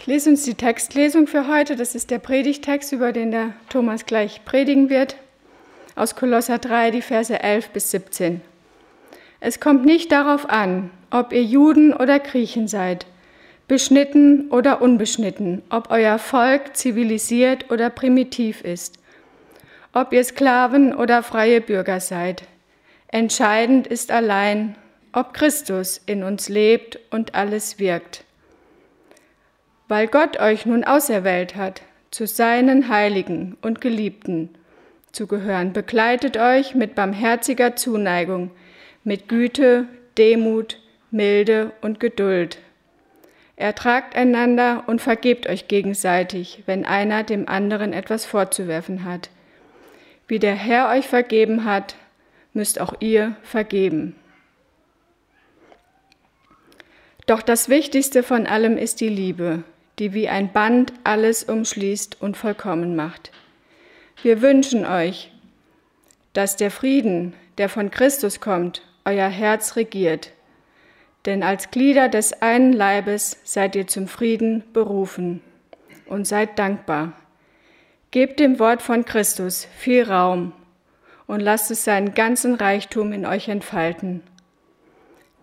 Ich lese uns die Textlesung für heute. Das ist der Predigtext, über den der Thomas gleich predigen wird. Aus Kolosser 3, die Verse 11 bis 17. Es kommt nicht darauf an, ob ihr Juden oder Griechen seid, beschnitten oder unbeschnitten, ob euer Volk zivilisiert oder primitiv ist, ob ihr Sklaven oder freie Bürger seid. Entscheidend ist allein, ob Christus in uns lebt und alles wirkt. Weil Gott euch nun auserwählt hat, zu seinen Heiligen und Geliebten zu gehören, begleitet euch mit barmherziger Zuneigung, mit Güte, Demut, Milde und Geduld. Ertragt einander und vergebt euch gegenseitig, wenn einer dem anderen etwas vorzuwerfen hat. Wie der Herr euch vergeben hat, müsst auch ihr vergeben. Doch das Wichtigste von allem ist die Liebe, die wie ein Band alles umschließt und vollkommen macht. Wir wünschen euch, dass der Frieden, der von Christus kommt, euer Herz regiert. Denn als Glieder des einen Leibes seid ihr zum Frieden berufen und seid dankbar. Gebt dem Wort von Christus viel Raum und lasst es seinen ganzen Reichtum in euch entfalten.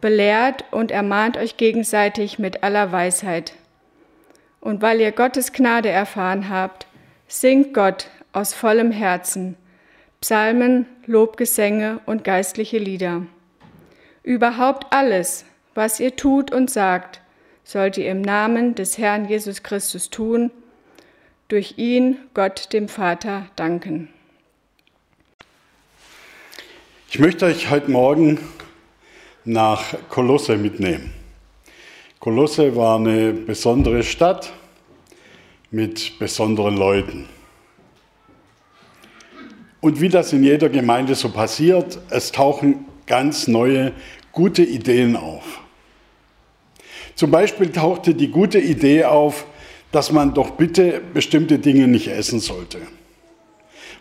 Belehrt und ermahnt euch gegenseitig mit aller Weisheit und weil ihr Gottes Gnade erfahren habt, singt Gott aus vollem Herzen Psalmen, Lobgesänge und geistliche Lieder. Überhaupt alles, was ihr tut und sagt, sollt ihr im Namen des Herrn Jesus Christus tun, durch ihn Gott dem Vater danken. Ich möchte euch heute Morgen nach Kolosse mitnehmen. Kolosse war eine besondere Stadt mit besonderen Leuten. Und wie das in jeder Gemeinde so passiert, es tauchen ganz neue, gute Ideen auf. Zum Beispiel tauchte die gute Idee auf, dass man doch bitte bestimmte Dinge nicht essen sollte.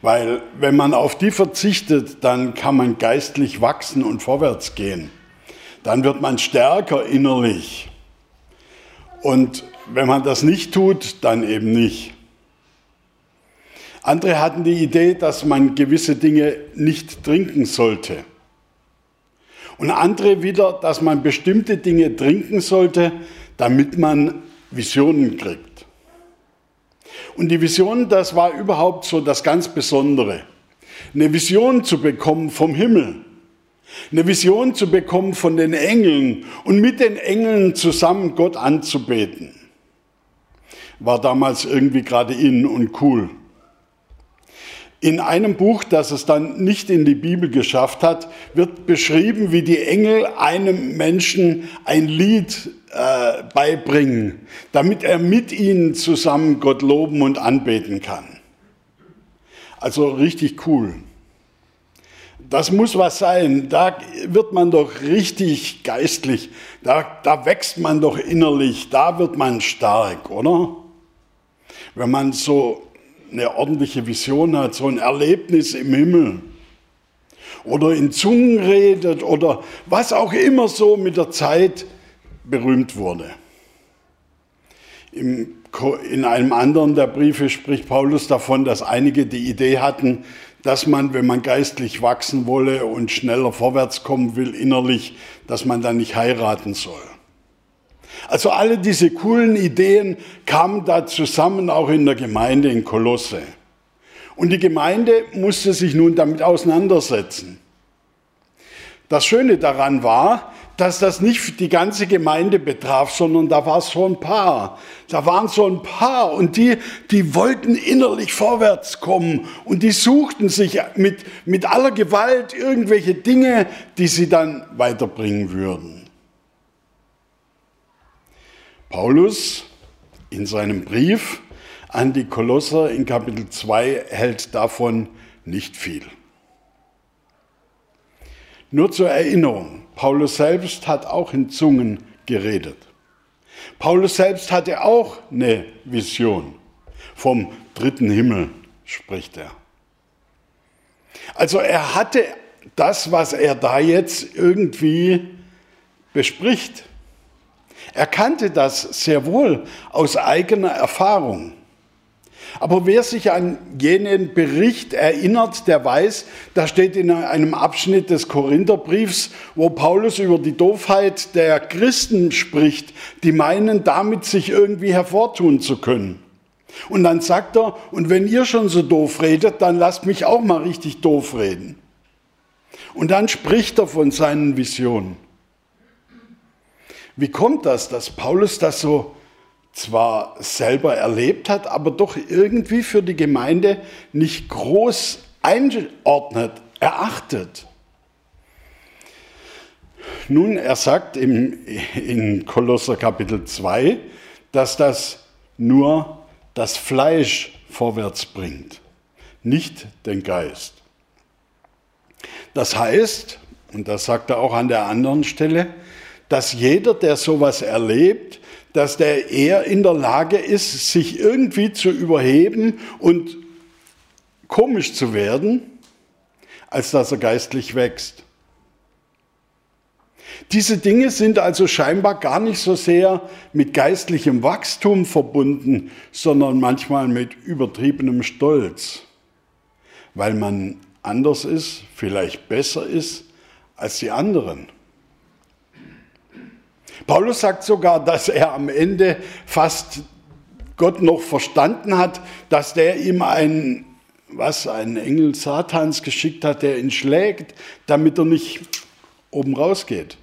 Weil wenn man auf die verzichtet, dann kann man geistlich wachsen und vorwärts gehen. Dann wird man stärker innerlich. Und wenn man das nicht tut, dann eben nicht. Andere hatten die Idee, dass man gewisse Dinge nicht trinken sollte. Und andere wieder, dass man bestimmte Dinge trinken sollte, damit man Visionen kriegt. Und die Vision, das war überhaupt so das ganz Besondere. Eine Vision zu bekommen vom Himmel eine Vision zu bekommen von den Engeln und mit den Engeln zusammen Gott anzubeten. War damals irgendwie gerade in und cool. In einem Buch, das es dann nicht in die Bibel geschafft hat, wird beschrieben, wie die Engel einem Menschen ein Lied äh, beibringen, damit er mit ihnen zusammen Gott loben und anbeten kann. Also richtig cool das muss was sein. Da wird man doch richtig geistlich. Da, da wächst man doch innerlich. Da wird man stark, oder? Wenn man so eine ordentliche Vision hat, so ein Erlebnis im Himmel. Oder in Zungen redet oder was auch immer so mit der Zeit berühmt wurde. in einem anderen der Briefe spricht Paulus davon, dass einige die Idee hatten, dass man, wenn man geistlich wachsen wolle und schneller vorwärts kommen will innerlich, dass man dann nicht heiraten soll. Also alle diese coolen Ideen kamen da zusammen, auch in der Gemeinde in Kolosse. Und die Gemeinde musste sich nun damit auseinandersetzen. Das Schöne daran war, dass das nicht die ganze Gemeinde betraf, sondern da war so ein paar. Da waren so ein paar und die, die wollten innerlich vorwärts kommen und die suchten sich mit, mit aller Gewalt irgendwelche Dinge, die sie dann weiterbringen würden. Paulus in seinem Brief an die Kolosser in Kapitel 2 hält davon nicht viel. Nur zur Erinnerung, Paulus selbst hat auch in Zungen geredet. Paulus selbst hatte auch eine Vision. Vom dritten Himmel spricht er. Also er hatte das, was er da jetzt irgendwie bespricht. Er kannte das sehr wohl aus eigener Erfahrung. Aber wer sich an jenen Bericht erinnert, der weiß, da steht in einem Abschnitt des Korintherbriefs, wo Paulus über die Doofheit der Christen spricht, die meinen, damit sich irgendwie hervortun zu können. Und dann sagt er, und wenn ihr schon so doof redet, dann lasst mich auch mal richtig doof reden. Und dann spricht er von seinen Visionen. Wie kommt das, dass Paulus das so zwar selber erlebt hat, aber doch irgendwie für die Gemeinde nicht groß einordnet, erachtet? Nun, er sagt im, in Kolosser Kapitel 2, dass das nur das Fleisch vorwärts bringt, nicht den Geist. Das heißt, und das sagt er auch an der anderen Stelle, dass jeder, der sowas erlebt, dass der eher in der Lage ist, sich irgendwie zu überheben und komisch zu werden, als dass er geistlich wächst. Diese Dinge sind also scheinbar gar nicht so sehr mit geistlichem Wachstum verbunden, sondern manchmal mit übertriebenem Stolz, weil man anders ist, vielleicht besser ist als die anderen. Paulus sagt sogar, dass er am Ende fast Gott noch verstanden hat, dass der ihm einen, was, einen Engel Satans geschickt hat, der ihn schlägt, damit er nicht oben rausgeht.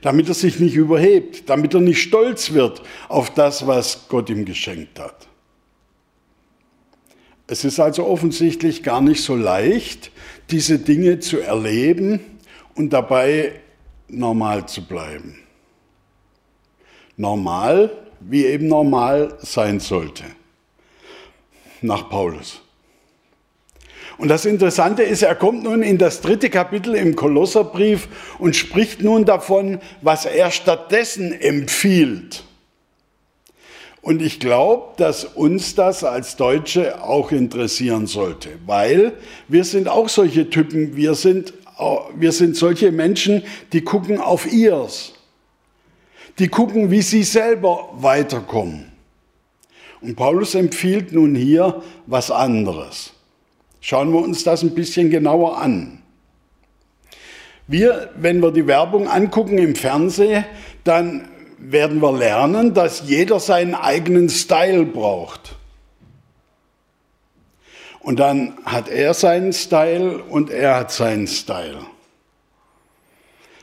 Damit er sich nicht überhebt, damit er nicht stolz wird auf das, was Gott ihm geschenkt hat. Es ist also offensichtlich gar nicht so leicht, diese Dinge zu erleben und dabei normal zu bleiben. Normal, wie eben normal sein sollte. Nach Paulus. Und das Interessante ist, er kommt nun in das dritte Kapitel im Kolosserbrief und spricht nun davon, was er stattdessen empfiehlt. Und ich glaube, dass uns das als Deutsche auch interessieren sollte, weil wir sind auch solche Typen, wir sind, wir sind solche Menschen, die gucken auf ihrs, die gucken, wie sie selber weiterkommen. Und Paulus empfiehlt nun hier was anderes. Schauen wir uns das ein bisschen genauer an. Wir, wenn wir die Werbung angucken im Fernsehen, dann werden wir lernen, dass jeder seinen eigenen Style braucht. Und dann hat er seinen Style und er hat seinen Style.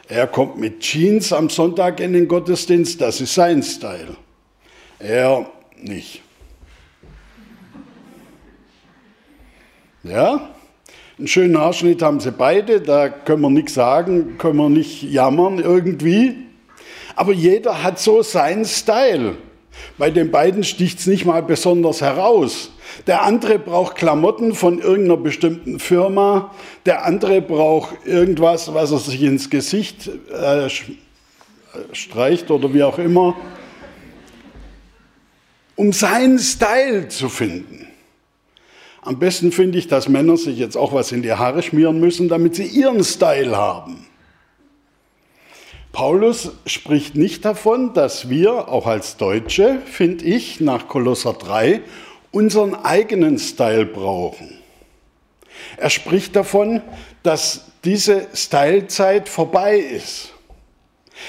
Er kommt mit Jeans am Sonntag in den Gottesdienst, das ist sein Style. Er nicht. Ja, einen schönen Haarschnitt haben sie beide, da können wir nichts sagen, können wir nicht jammern irgendwie aber jeder hat so seinen Style. Bei den beiden sticht es nicht mal besonders heraus. Der andere braucht Klamotten von irgendeiner bestimmten Firma. Der andere braucht irgendwas, was er sich ins Gesicht äh, streicht oder wie auch immer, um seinen Style zu finden. Am besten finde ich, dass Männer sich jetzt auch was in die Haare schmieren müssen, damit sie ihren Style haben. Paulus spricht nicht davon, dass wir, auch als Deutsche, finde ich, nach Kolosser 3, unseren eigenen Style brauchen. Er spricht davon, dass diese Stylezeit vorbei ist.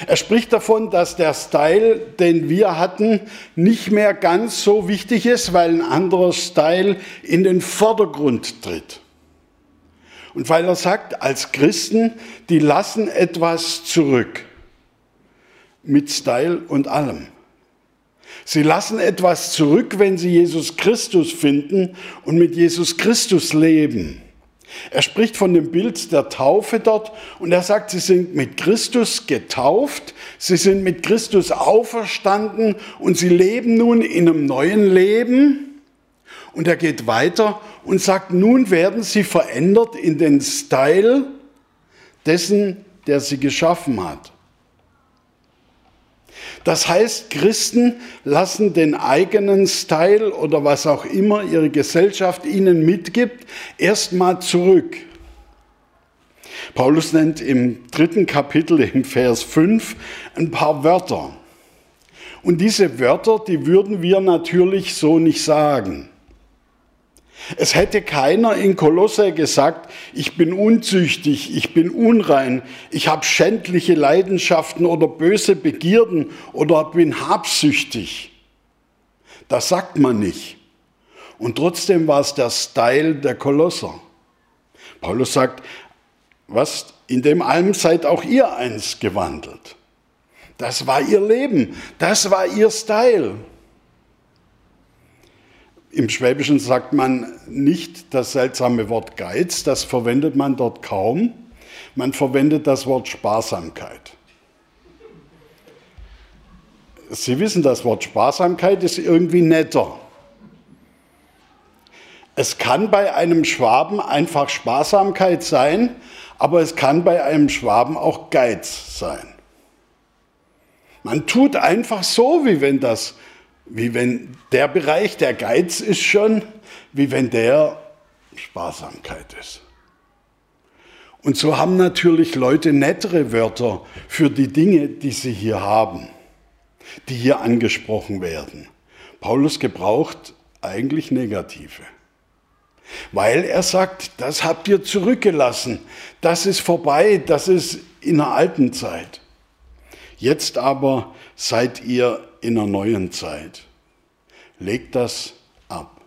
Er spricht davon, dass der Style, den wir hatten, nicht mehr ganz so wichtig ist, weil ein anderer Style in den Vordergrund tritt. Und weil er sagt, als Christen, die lassen etwas zurück mit Style und allem. Sie lassen etwas zurück, wenn sie Jesus Christus finden und mit Jesus Christus leben. Er spricht von dem Bild der Taufe dort und er sagt, sie sind mit Christus getauft, sie sind mit Christus auferstanden und sie leben nun in einem neuen Leben. Und er geht weiter und sagt, nun werden sie verändert in den Style dessen, der sie geschaffen hat. Das heißt, Christen lassen den eigenen Style oder was auch immer ihre Gesellschaft ihnen mitgibt, erstmal zurück. Paulus nennt im dritten Kapitel, im Vers 5, ein paar Wörter. Und diese Wörter, die würden wir natürlich so nicht sagen. Es hätte keiner in Kolosse gesagt, ich bin unzüchtig, ich bin unrein, ich habe schändliche Leidenschaften oder böse Begierden oder bin habsüchtig. Das sagt man nicht. Und trotzdem war es der Style der Kolosser. Paulus sagt, was, in dem allem seid auch ihr eins gewandelt. Das war ihr Leben, das war ihr Style. Im Schwäbischen sagt man nicht das seltsame Wort Geiz, das verwendet man dort kaum. Man verwendet das Wort Sparsamkeit. Sie wissen, das Wort Sparsamkeit ist irgendwie netter. Es kann bei einem Schwaben einfach Sparsamkeit sein, aber es kann bei einem Schwaben auch Geiz sein. Man tut einfach so, wie wenn das wie wenn der Bereich der Geiz ist schon, wie wenn der Sparsamkeit ist. Und so haben natürlich Leute nettere Wörter für die Dinge, die sie hier haben, die hier angesprochen werden. Paulus gebraucht eigentlich negative. Weil er sagt, das habt ihr zurückgelassen, das ist vorbei, das ist in der alten Zeit. Jetzt aber seid ihr in einer neuen Zeit. Legt das ab.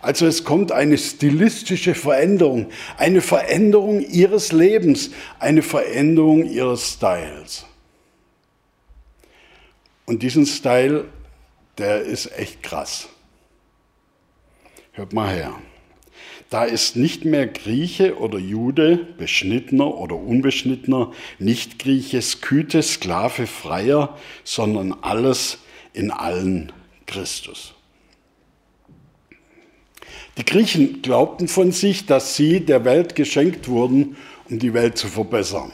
Also es kommt eine stilistische Veränderung, eine Veränderung ihres Lebens, eine Veränderung ihres Styles. Und diesen Style, der ist echt krass. Hört mal her. Da ist nicht mehr Grieche oder Jude, beschnittener oder unbeschnittener, nicht Grieche, Skythe, Sklave, Freier, sondern alles in allen Christus. Die Griechen glaubten von sich, dass sie der Welt geschenkt wurden, um die Welt zu verbessern.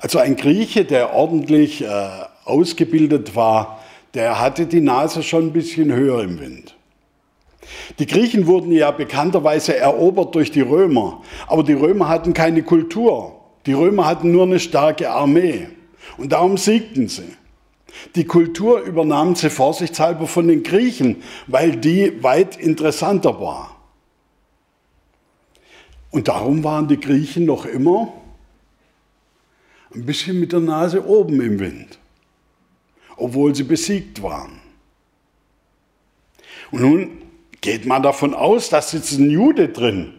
Also ein Grieche, der ordentlich äh, ausgebildet war, der hatte die Nase schon ein bisschen höher im Wind. Die Griechen wurden ja bekannterweise erobert durch die Römer, aber die Römer hatten keine Kultur. Die Römer hatten nur eine starke Armee und darum siegten sie. Die Kultur übernahmen sie vorsichtshalber von den Griechen, weil die weit interessanter war. Und darum waren die Griechen noch immer ein bisschen mit der Nase oben im Wind, obwohl sie besiegt waren. Und nun geht man davon aus, da sitzt ein Jude drin.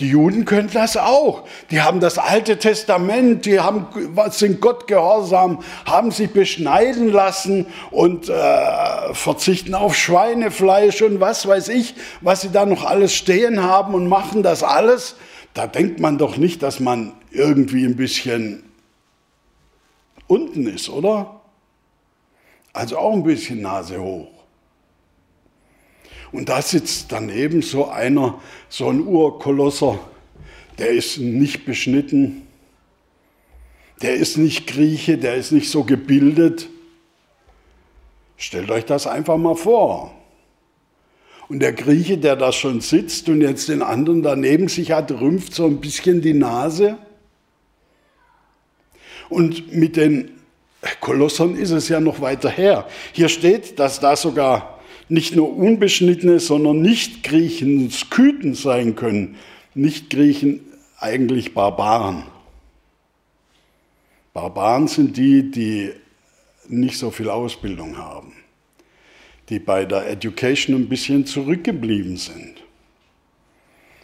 Die Juden können das auch. Die haben das Alte Testament, die haben, sind Gott gehorsam, haben sich beschneiden lassen und äh, verzichten auf Schweinefleisch und was weiß ich, was sie da noch alles stehen haben und machen das alles. Da denkt man doch nicht, dass man irgendwie ein bisschen unten ist, oder? Also auch ein bisschen Nase hoch. Und da sitzt daneben so einer, so ein Urkolosser, der ist nicht beschnitten, der ist nicht Grieche, der ist nicht so gebildet. Stellt euch das einfach mal vor. Und der Grieche, der da schon sitzt und jetzt den anderen daneben sich hat, rümpft so ein bisschen die Nase. Und mit den Kolossern ist es ja noch weiter her. Hier steht, dass da sogar nicht nur Unbeschnittene, sondern Nicht-Griechen Skythen sein können. Nicht-Griechen eigentlich Barbaren. Barbaren sind die, die nicht so viel Ausbildung haben, die bei der Education ein bisschen zurückgeblieben sind.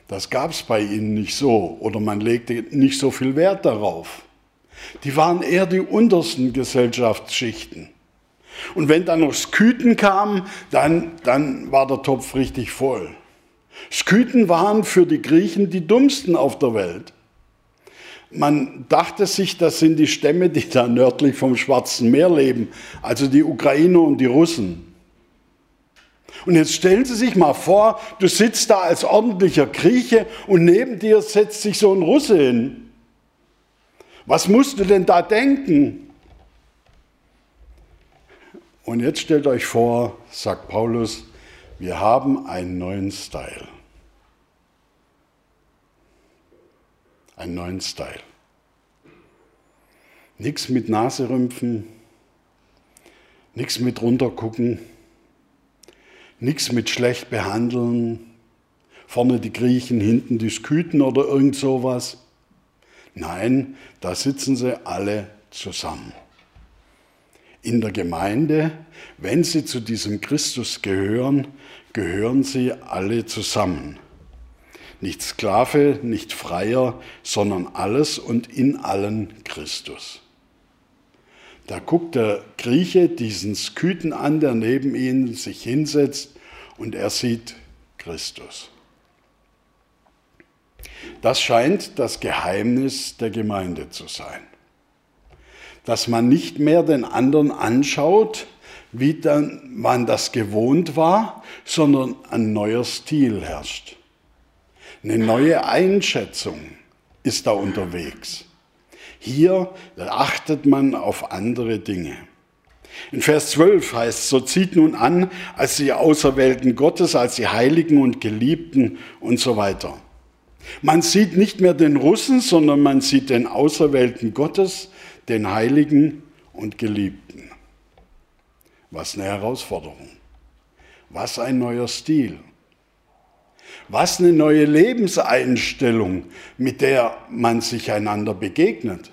Das gab es bei ihnen nicht so oder man legte nicht so viel Wert darauf. Die waren eher die untersten Gesellschaftsschichten. Und wenn dann noch Skythen kamen, dann, dann war der Topf richtig voll. Skythen waren für die Griechen die dummsten auf der Welt. Man dachte sich, das sind die Stämme, die da nördlich vom Schwarzen Meer leben, also die Ukrainer und die Russen. Und jetzt stellen Sie sich mal vor, du sitzt da als ordentlicher Grieche und neben dir setzt sich so ein Russe hin. Was musst du denn da denken? Und jetzt stellt euch vor, sagt Paulus, wir haben einen neuen Style. einen neuen Style. Nichts mit Naserümpfen, nichts mit runtergucken, nichts mit schlecht behandeln, vorne die Griechen, hinten die Sküten oder irgend sowas. Nein, da sitzen sie alle zusammen. In der Gemeinde, wenn sie zu diesem Christus gehören, gehören sie alle zusammen. Nicht Sklave, nicht Freier, sondern alles und in allen Christus. Da guckt der Grieche diesen Sküten an, der neben ihm sich hinsetzt und er sieht Christus. Das scheint das Geheimnis der Gemeinde zu sein. Dass man nicht mehr den anderen anschaut, wie dann man das gewohnt war, sondern ein neuer Stil herrscht. Eine neue Einschätzung ist da unterwegs. Hier achtet man auf andere Dinge. In Vers 12 heißt, so zieht nun an, als die Auserwählten Gottes, als die Heiligen und Geliebten und so weiter. Man sieht nicht mehr den Russen, sondern man sieht den Auserwählten Gottes, den Heiligen und Geliebten. Was eine Herausforderung. Was ein neuer Stil. Was eine neue Lebenseinstellung, mit der man sich einander begegnet.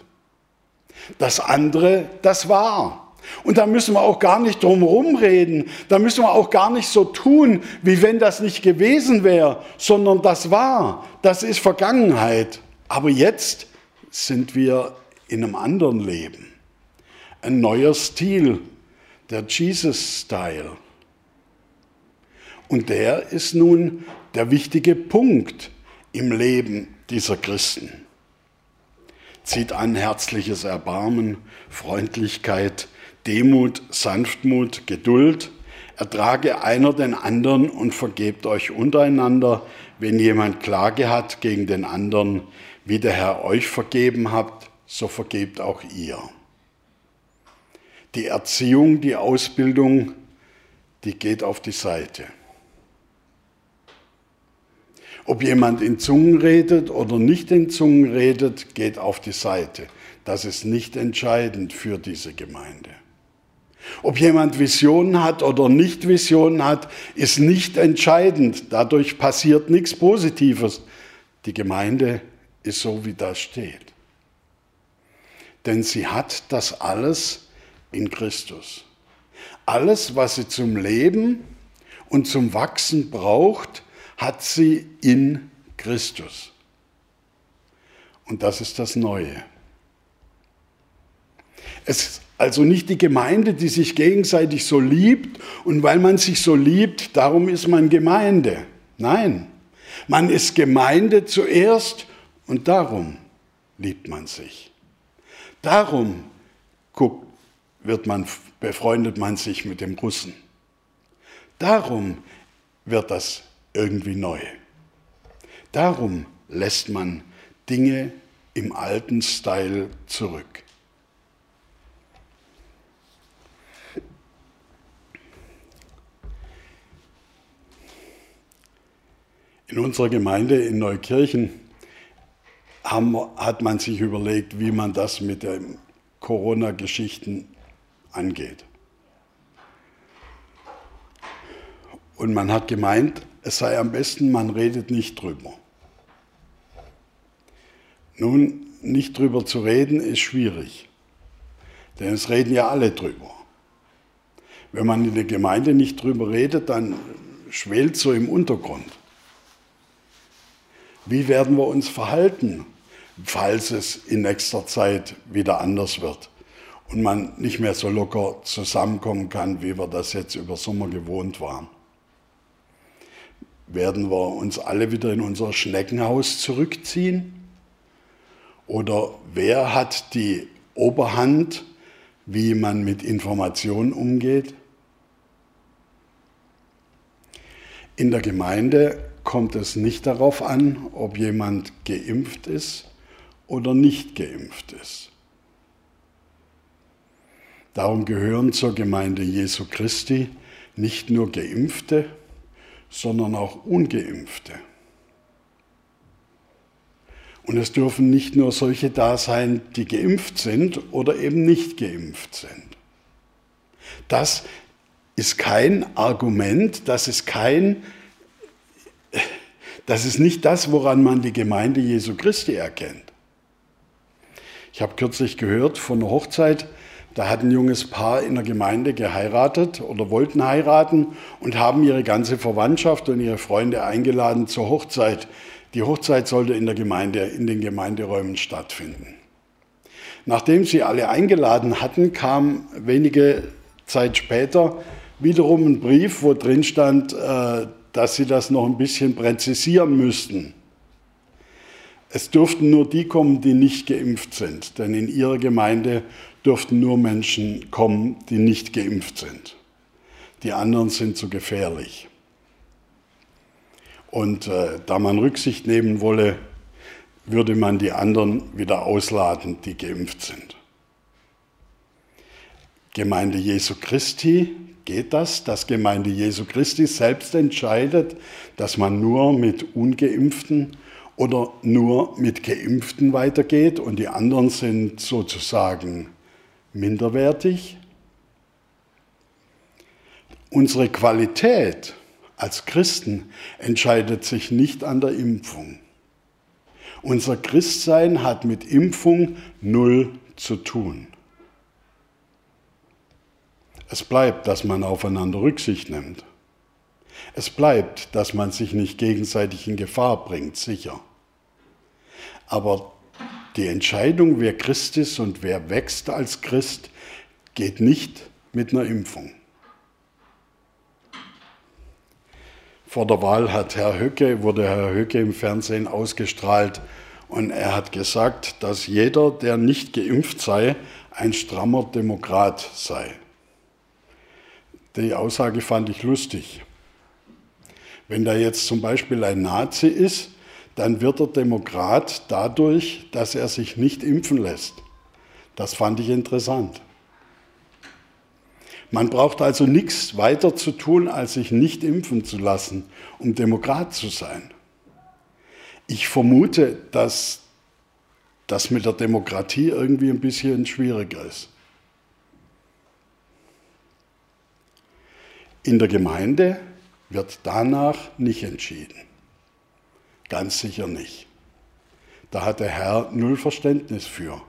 Das andere, das war. Und da müssen wir auch gar nicht drum reden. Da müssen wir auch gar nicht so tun, wie wenn das nicht gewesen wäre, sondern das war. Das ist Vergangenheit. Aber jetzt sind wir in einem anderen Leben. Ein neuer Stil, der Jesus-Style. Und der ist nun der wichtige Punkt im Leben dieser Christen. Zieht an herzliches Erbarmen, Freundlichkeit, Demut, Sanftmut, Geduld. Ertrage einer den anderen und vergebt euch untereinander, wenn jemand Klage hat gegen den anderen, wie der Herr euch vergeben habt, so vergebt auch ihr. Die Erziehung, die Ausbildung, die geht auf die Seite. Ob jemand in Zungen redet oder nicht in Zungen redet, geht auf die Seite. Das ist nicht entscheidend für diese Gemeinde. Ob jemand Visionen hat oder nicht Visionen hat, ist nicht entscheidend. Dadurch passiert nichts Positives. Die Gemeinde ist so, wie das steht. Denn sie hat das alles in Christus. Alles, was sie zum Leben und zum Wachsen braucht, hat sie in Christus. Und das ist das Neue. Es ist also nicht die Gemeinde, die sich gegenseitig so liebt und weil man sich so liebt, darum ist man Gemeinde. Nein, man ist Gemeinde zuerst und darum liebt man sich. Darum guckt, wird man, befreundet man sich mit dem Russen. Darum wird das irgendwie neu. Darum lässt man Dinge im alten Style zurück. In unserer Gemeinde in Neukirchen haben, hat man sich überlegt, wie man das mit den Corona-Geschichten angeht. Und man hat gemeint, es sei am besten, man redet nicht drüber. Nun, nicht drüber zu reden ist schwierig, denn es reden ja alle drüber. Wenn man in der Gemeinde nicht drüber redet, dann schwelt so im Untergrund. Wie werden wir uns verhalten, falls es in nächster Zeit wieder anders wird und man nicht mehr so locker zusammenkommen kann, wie wir das jetzt über Sommer gewohnt waren? Werden wir uns alle wieder in unser Schneckenhaus zurückziehen? Oder wer hat die Oberhand, wie man mit Informationen umgeht? In der Gemeinde kommt es nicht darauf an, ob jemand geimpft ist oder nicht geimpft ist. Darum gehören zur Gemeinde Jesu Christi nicht nur geimpfte, sondern auch ungeimpfte. Und es dürfen nicht nur solche da sein, die geimpft sind oder eben nicht geimpft sind. Das ist kein Argument, das ist kein, das ist nicht das, woran man die Gemeinde Jesu Christi erkennt. Ich habe kürzlich gehört von einer Hochzeit, da hat ein junges Paar in der Gemeinde geheiratet oder wollten heiraten und haben ihre ganze Verwandtschaft und ihre Freunde eingeladen zur Hochzeit. Die Hochzeit sollte in der Gemeinde, in den Gemeinderäumen stattfinden. Nachdem sie alle eingeladen hatten, kam wenige Zeit später wiederum ein Brief, wo drin stand, äh, dass sie das noch ein bisschen präzisieren müssten. Es dürften nur die kommen, die nicht geimpft sind, denn in ihrer Gemeinde dürften nur Menschen kommen, die nicht geimpft sind. Die anderen sind zu gefährlich. Und äh, da man Rücksicht nehmen wolle, würde man die anderen wieder ausladen, die geimpft sind. Gemeinde Jesu Christi geht das, dass Gemeinde Jesu Christi selbst entscheidet, dass man nur mit ungeimpften oder nur mit geimpften weitergeht und die anderen sind sozusagen minderwertig. Unsere Qualität als Christen entscheidet sich nicht an der Impfung. Unser Christsein hat mit Impfung null zu tun. Es bleibt, dass man aufeinander Rücksicht nimmt. Es bleibt, dass man sich nicht gegenseitig in Gefahr bringt, sicher. Aber die Entscheidung, wer Christ ist und wer wächst als Christ, geht nicht mit einer Impfung. Vor der Wahl hat Herr Höcke, wurde Herr Höcke im Fernsehen ausgestrahlt und er hat gesagt, dass jeder, der nicht geimpft sei, ein strammer Demokrat sei. Die Aussage fand ich lustig. Wenn da jetzt zum Beispiel ein Nazi ist, dann wird er Demokrat dadurch, dass er sich nicht impfen lässt. Das fand ich interessant. Man braucht also nichts weiter zu tun, als sich nicht impfen zu lassen, um Demokrat zu sein. Ich vermute, dass das mit der Demokratie irgendwie ein bisschen schwieriger ist. In der Gemeinde wird danach nicht entschieden. Ganz sicher nicht. Da hat der Herr null Verständnis für.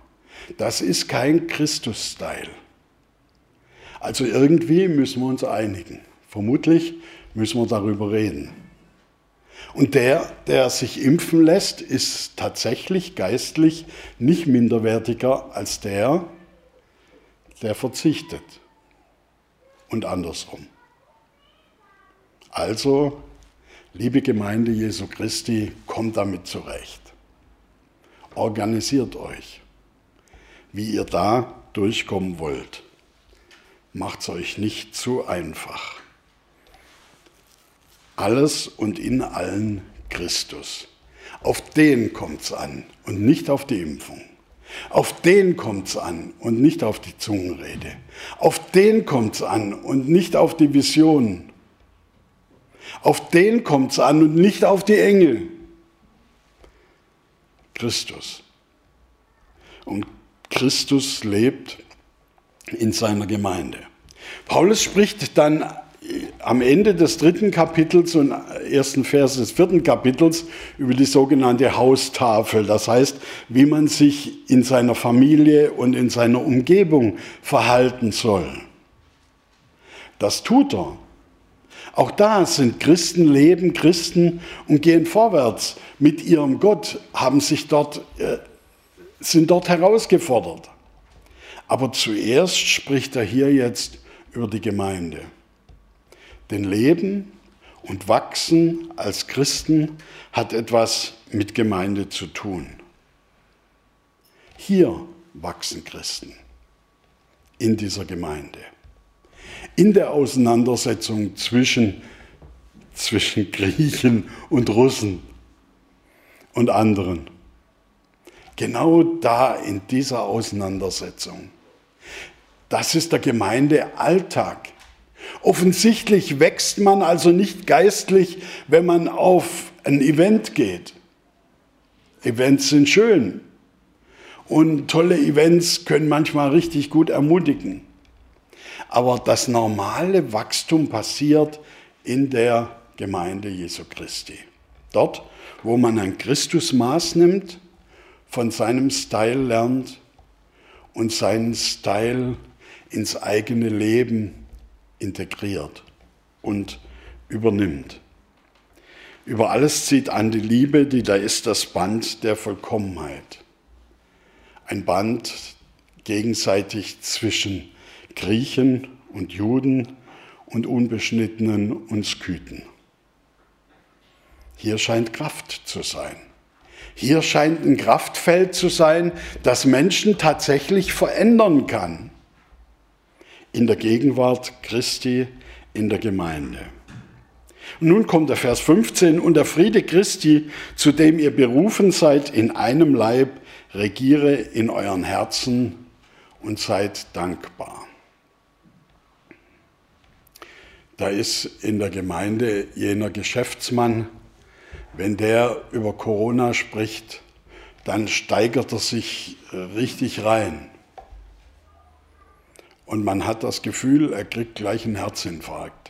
Das ist kein Christus-Style. Also irgendwie müssen wir uns einigen. Vermutlich müssen wir darüber reden. Und der, der sich impfen lässt, ist tatsächlich geistlich nicht minderwertiger als der, der verzichtet. Und andersrum. Also Liebe Gemeinde Jesu Christi, kommt damit zurecht. Organisiert euch, wie ihr da durchkommen wollt. Macht es euch nicht zu einfach. Alles und in allen Christus. Auf den kommt es an und nicht auf die Impfung. Auf den kommt es an und nicht auf die Zungenrede. Auf den kommt es an und nicht auf die Vision auf den kommt es an und nicht auf die Engel. Christus. Und Christus lebt in seiner Gemeinde. Paulus spricht dann am Ende des dritten Kapitels und ersten Vers des vierten Kapitels über die sogenannte Haustafel. Das heißt, wie man sich in seiner Familie und in seiner Umgebung verhalten soll. Das tut er, auch da sind Christen, leben Christen und gehen vorwärts mit ihrem Gott, haben sich dort, äh, sind dort herausgefordert. Aber zuerst spricht er hier jetzt über die Gemeinde. Denn Leben und Wachsen als Christen hat etwas mit Gemeinde zu tun. Hier wachsen Christen in dieser Gemeinde in der Auseinandersetzung zwischen, zwischen Griechen und Russen und anderen. Genau da in dieser Auseinandersetzung. Das ist der Gemeindealltag. Offensichtlich wächst man also nicht geistlich, wenn man auf ein Event geht. Events sind schön. Und tolle Events können manchmal richtig gut ermutigen. Aber das normale Wachstum passiert in der Gemeinde Jesu Christi. Dort, wo man ein Christusmaß nimmt, von seinem Style lernt und seinen Style ins eigene Leben integriert und übernimmt. Über alles zieht an die Liebe, die da ist das Band der Vollkommenheit. Ein Band gegenseitig zwischen Griechen und Juden und Unbeschnittenen und Skythen. Hier scheint Kraft zu sein. Hier scheint ein Kraftfeld zu sein, das Menschen tatsächlich verändern kann. In der Gegenwart Christi in der Gemeinde. Und nun kommt der Vers 15, und der Friede Christi, zu dem ihr berufen seid, in einem Leib, regiere in euren Herzen und seid dankbar. Da ist in der Gemeinde jener Geschäftsmann, wenn der über Corona spricht, dann steigert er sich richtig rein. Und man hat das Gefühl, er kriegt gleich einen Herzinfarkt.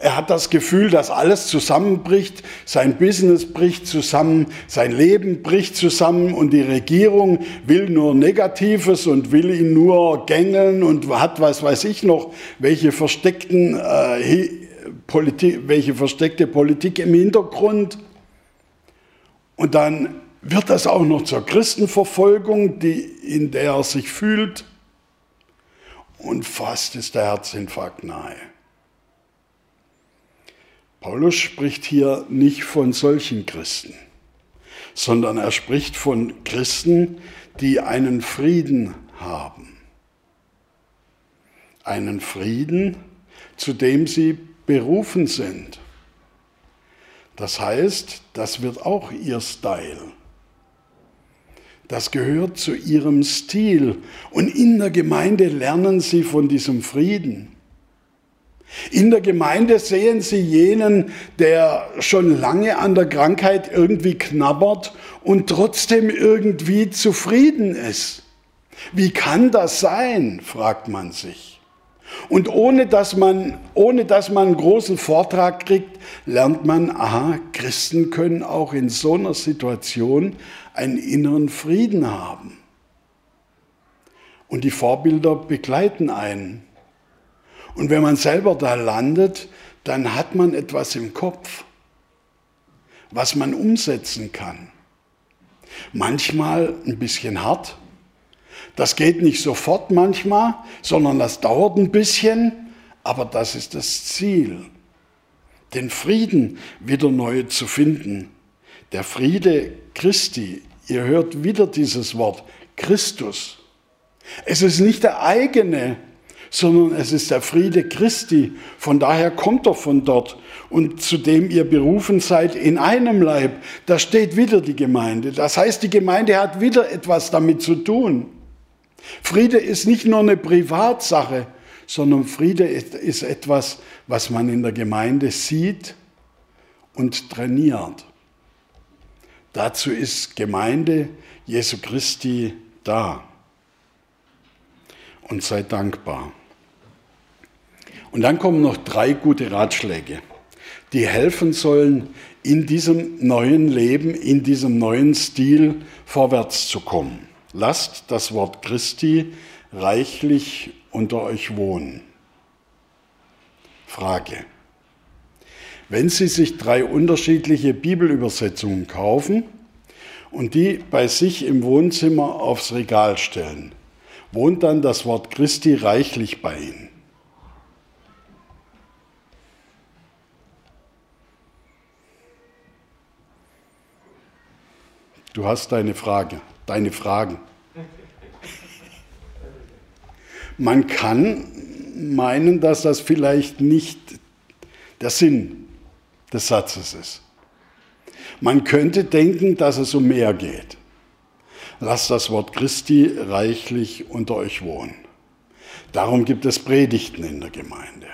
Er hat das Gefühl, dass alles zusammenbricht, sein Business bricht zusammen, sein Leben bricht zusammen und die Regierung will nur Negatives und will ihn nur gängeln und hat was weiß ich noch, welche versteckten äh, Politik, welche versteckte Politik im Hintergrund. Und dann wird das auch noch zur Christenverfolgung, die, in der er sich fühlt. Und fast ist der Herzinfarkt nahe. Paulus spricht hier nicht von solchen Christen, sondern er spricht von Christen, die einen Frieden haben. Einen Frieden, zu dem sie berufen sind. Das heißt, das wird auch ihr Style. Das gehört zu ihrem Stil. Und in der Gemeinde lernen sie von diesem Frieden. In der Gemeinde sehen Sie jenen, der schon lange an der Krankheit irgendwie knabbert und trotzdem irgendwie zufrieden ist. Wie kann das sein, fragt man sich. Und ohne dass man, ohne dass man einen großen Vortrag kriegt, lernt man, aha, Christen können auch in so einer Situation einen inneren Frieden haben. Und die Vorbilder begleiten einen. Und wenn man selber da landet, dann hat man etwas im Kopf, was man umsetzen kann. Manchmal ein bisschen hart. Das geht nicht sofort manchmal, sondern das dauert ein bisschen, aber das ist das Ziel, den Frieden wieder neu zu finden. Der Friede Christi, ihr hört wieder dieses Wort, Christus. Es ist nicht der eigene, sondern es ist der Friede Christi. Von daher kommt er von dort. Und zu dem ihr berufen seid in einem Leib, da steht wieder die Gemeinde. Das heißt, die Gemeinde hat wieder etwas damit zu tun. Friede ist nicht nur eine Privatsache, sondern Friede ist etwas, was man in der Gemeinde sieht und trainiert. Dazu ist Gemeinde Jesu Christi da. Und sei dankbar. Und dann kommen noch drei gute Ratschläge, die helfen sollen, in diesem neuen Leben, in diesem neuen Stil vorwärts zu kommen. Lasst das Wort Christi reichlich unter euch wohnen. Frage. Wenn Sie sich drei unterschiedliche Bibelübersetzungen kaufen und die bei sich im Wohnzimmer aufs Regal stellen, wohnt dann das Wort Christi reichlich bei Ihnen? Du hast deine Frage, deine Fragen. Man kann meinen, dass das vielleicht nicht der Sinn des Satzes ist. Man könnte denken, dass es um mehr geht. Lasst das Wort Christi reichlich unter euch wohnen. Darum gibt es Predigten in der Gemeinde.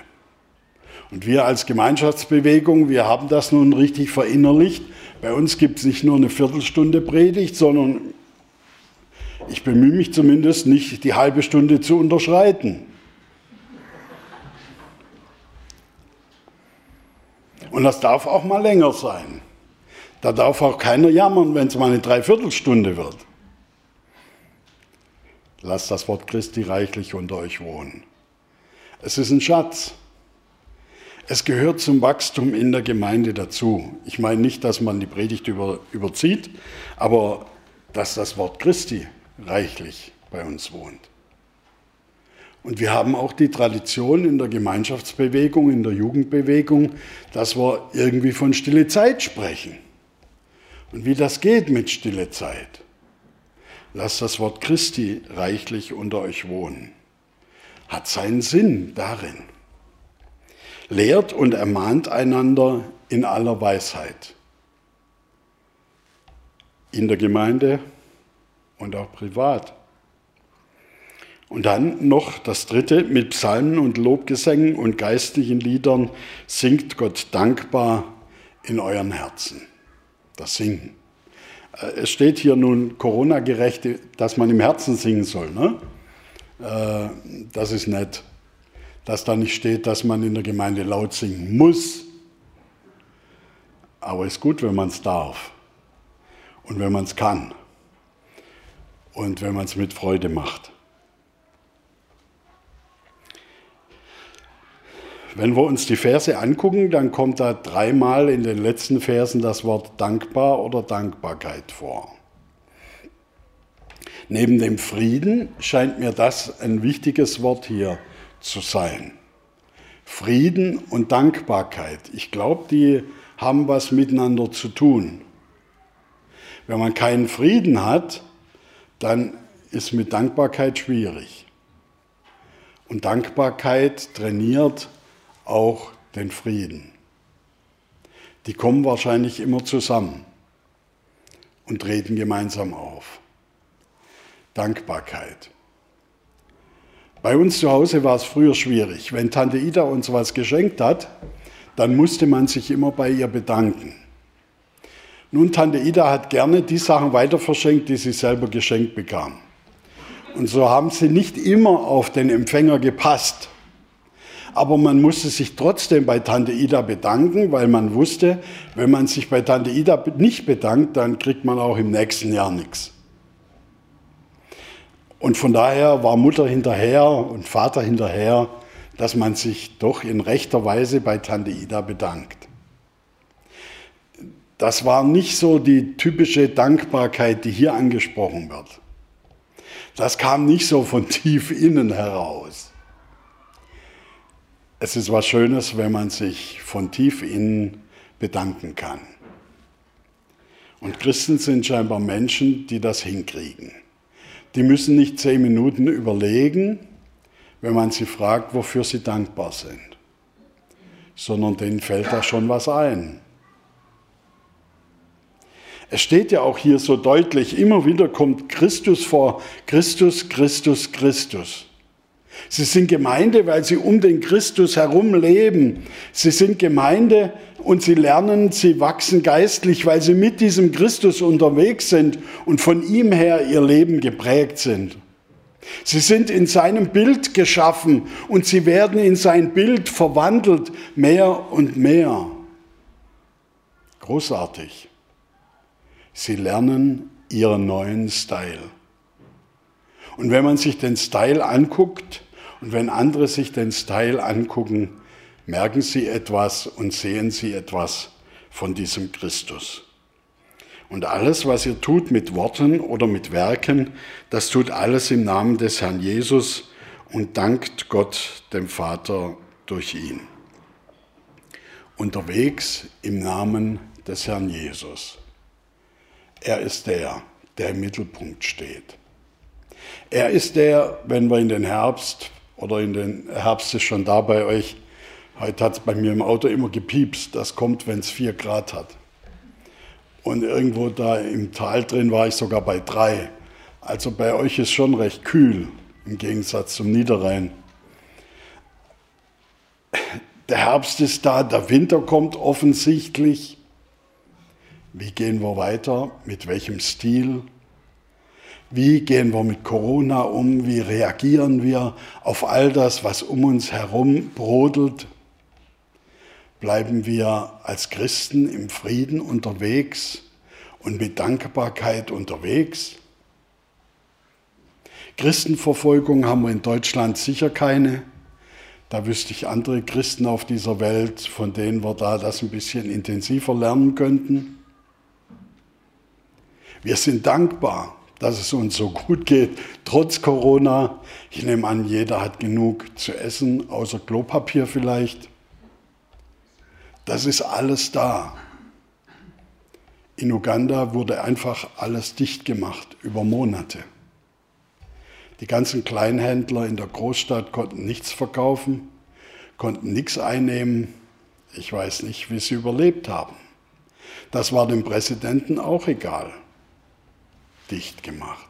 Und wir als Gemeinschaftsbewegung, wir haben das nun richtig verinnerlicht. Bei uns gibt es nicht nur eine Viertelstunde Predigt, sondern ich bemühe mich zumindest nicht, die halbe Stunde zu unterschreiten. Und das darf auch mal länger sein. Da darf auch keiner jammern, wenn es mal eine Dreiviertelstunde wird. Lasst das Wort Christi reichlich unter euch wohnen. Es ist ein Schatz. Es gehört zum Wachstum in der Gemeinde dazu. Ich meine nicht, dass man die Predigt über, überzieht, aber dass das Wort Christi reichlich bei uns wohnt. Und wir haben auch die Tradition in der Gemeinschaftsbewegung, in der Jugendbewegung, dass wir irgendwie von stille Zeit sprechen. Und wie das geht mit stille Zeit. Lasst das Wort Christi reichlich unter euch wohnen. Hat seinen Sinn darin. Lehrt und ermahnt einander in aller Weisheit. In der Gemeinde und auch privat. Und dann noch das dritte, mit Psalmen und Lobgesängen und geistlichen Liedern singt Gott dankbar in euren Herzen. Das Singen. Äh, es steht hier nun Corona-gerecht, dass man im Herzen singen soll. Ne? Äh, das ist nett. Dass da nicht steht, dass man in der Gemeinde laut singen muss. Aber es ist gut, wenn man es darf. Und wenn man es kann. Und wenn man es mit Freude macht. Wenn wir uns die Verse angucken, dann kommt da dreimal in den letzten Versen das Wort dankbar oder Dankbarkeit vor. Neben dem Frieden scheint mir das ein wichtiges Wort hier zu sein. Frieden und Dankbarkeit. Ich glaube, die haben was miteinander zu tun. Wenn man keinen Frieden hat, dann ist mit Dankbarkeit schwierig. Und Dankbarkeit trainiert auch den Frieden. Die kommen wahrscheinlich immer zusammen und treten gemeinsam auf. Dankbarkeit. Bei uns zu Hause war es früher schwierig. Wenn Tante Ida uns was geschenkt hat, dann musste man sich immer bei ihr bedanken. Nun, Tante Ida hat gerne die Sachen weiter verschenkt, die sie selber geschenkt bekam. Und so haben sie nicht immer auf den Empfänger gepasst aber man musste sich trotzdem bei Tante Ida bedanken, weil man wusste, wenn man sich bei Tante Ida nicht bedankt, dann kriegt man auch im nächsten Jahr nichts. Und von daher war Mutter hinterher und Vater hinterher, dass man sich doch in rechter Weise bei Tante Ida bedankt. Das war nicht so die typische Dankbarkeit, die hier angesprochen wird. Das kam nicht so von tief innen heraus. Es ist was Schönes, wenn man sich von tief innen bedanken kann. Und Christen sind scheinbar Menschen, die das hinkriegen. Die müssen nicht zehn Minuten überlegen, wenn man sie fragt, wofür sie dankbar sind, sondern denen fällt da schon was ein. Es steht ja auch hier so deutlich, immer wieder kommt Christus vor, Christus, Christus, Christus. Sie sind Gemeinde, weil sie um den Christus herum leben. Sie sind Gemeinde und sie lernen, sie wachsen geistlich, weil sie mit diesem Christus unterwegs sind und von ihm her ihr Leben geprägt sind. Sie sind in seinem Bild geschaffen und sie werden in sein Bild verwandelt, mehr und mehr. Großartig. Sie lernen ihren neuen Style. Und wenn man sich den Style anguckt, und wenn andere sich den Style angucken, merken sie etwas und sehen sie etwas von diesem Christus. Und alles, was ihr tut mit Worten oder mit Werken, das tut alles im Namen des Herrn Jesus und dankt Gott, dem Vater, durch ihn. Unterwegs im Namen des Herrn Jesus. Er ist der, der im Mittelpunkt steht. Er ist der, wenn wir in den Herbst oder in den Herbst ist schon da bei euch. Heute hat es bei mir im Auto immer gepiepst. Das kommt, wenn es vier Grad hat. Und irgendwo da im Tal drin war ich sogar bei drei. Also bei euch ist schon recht kühl im Gegensatz zum Niederrhein. Der Herbst ist da, der Winter kommt offensichtlich. Wie gehen wir weiter? Mit welchem Stil? Wie gehen wir mit Corona um? Wie reagieren wir auf all das, was um uns herum brodelt? Bleiben wir als Christen im Frieden unterwegs und mit Dankbarkeit unterwegs? Christenverfolgung haben wir in Deutschland sicher keine. Da wüsste ich andere Christen auf dieser Welt, von denen wir da das ein bisschen intensiver lernen könnten. Wir sind dankbar, dass es uns so gut geht, trotz Corona. Ich nehme an, jeder hat genug zu essen, außer Klopapier vielleicht. Das ist alles da. In Uganda wurde einfach alles dicht gemacht über Monate. Die ganzen Kleinhändler in der Großstadt konnten nichts verkaufen, konnten nichts einnehmen. Ich weiß nicht, wie sie überlebt haben. Das war dem Präsidenten auch egal. Dicht gemacht.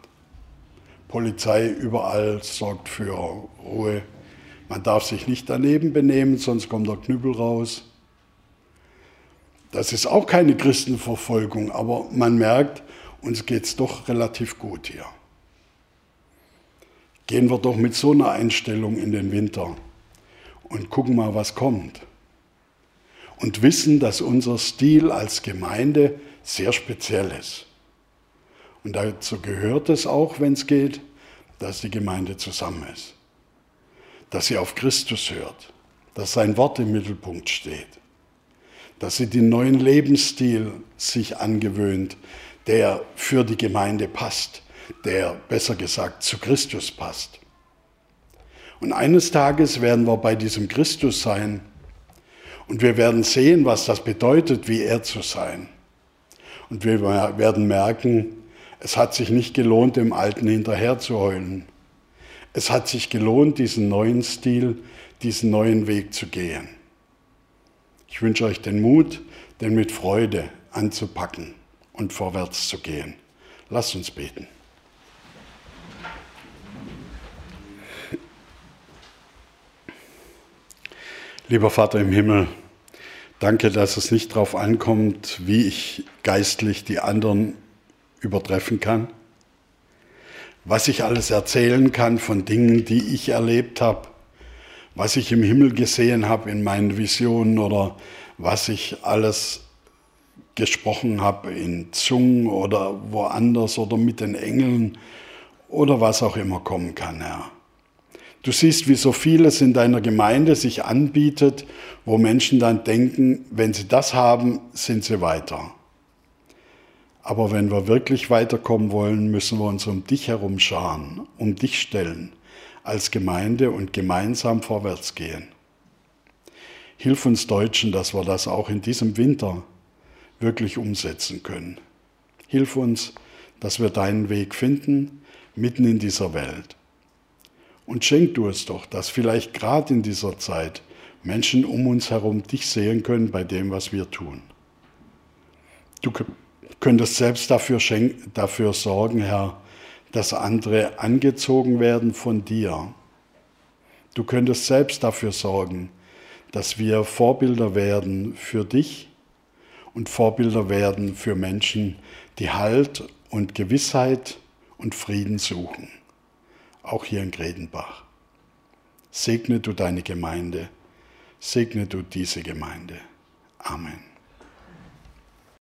Polizei überall sorgt für Ruhe. Man darf sich nicht daneben benehmen, sonst kommt der Knüppel raus. Das ist auch keine Christenverfolgung, aber man merkt, uns geht es doch relativ gut hier. Gehen wir doch mit so einer Einstellung in den Winter und gucken mal, was kommt. Und wissen, dass unser Stil als Gemeinde sehr speziell ist. Und dazu gehört es auch, wenn es geht, dass die Gemeinde zusammen ist. Dass sie auf Christus hört, dass sein Wort im Mittelpunkt steht, dass sie den neuen Lebensstil sich angewöhnt, der für die Gemeinde passt, der besser gesagt zu Christus passt. Und eines Tages werden wir bei diesem Christus sein und wir werden sehen, was das bedeutet, wie er zu sein. Und wir werden merken, es hat sich nicht gelohnt, dem Alten hinterherzuheulen. Es hat sich gelohnt, diesen neuen Stil, diesen neuen Weg zu gehen. Ich wünsche euch den Mut, den mit Freude anzupacken und vorwärts zu gehen. Lasst uns beten. Lieber Vater im Himmel, danke, dass es nicht darauf ankommt, wie ich geistlich die anderen übertreffen kann, was ich alles erzählen kann von Dingen, die ich erlebt habe, was ich im Himmel gesehen habe in meinen Visionen oder was ich alles gesprochen habe in Zungen oder woanders oder mit den Engeln oder was auch immer kommen kann, Herr. Du siehst, wie so vieles in deiner Gemeinde sich anbietet, wo Menschen dann denken, wenn sie das haben, sind sie weiter. Aber wenn wir wirklich weiterkommen wollen, müssen wir uns um dich herum scharen, um dich stellen als Gemeinde und gemeinsam vorwärts gehen. Hilf uns Deutschen, dass wir das auch in diesem Winter wirklich umsetzen können. Hilf uns, dass wir deinen Weg finden, mitten in dieser Welt. Und schenk du es doch, dass vielleicht gerade in dieser Zeit Menschen um uns herum dich sehen können bei dem, was wir tun. Du könntest selbst dafür, dafür sorgen, Herr, dass andere angezogen werden von dir. Du könntest selbst dafür sorgen, dass wir Vorbilder werden für dich und Vorbilder werden für Menschen, die Halt und Gewissheit und Frieden suchen auch hier in Gredenbach. Segne du deine Gemeinde, segne du diese Gemeinde. Amen.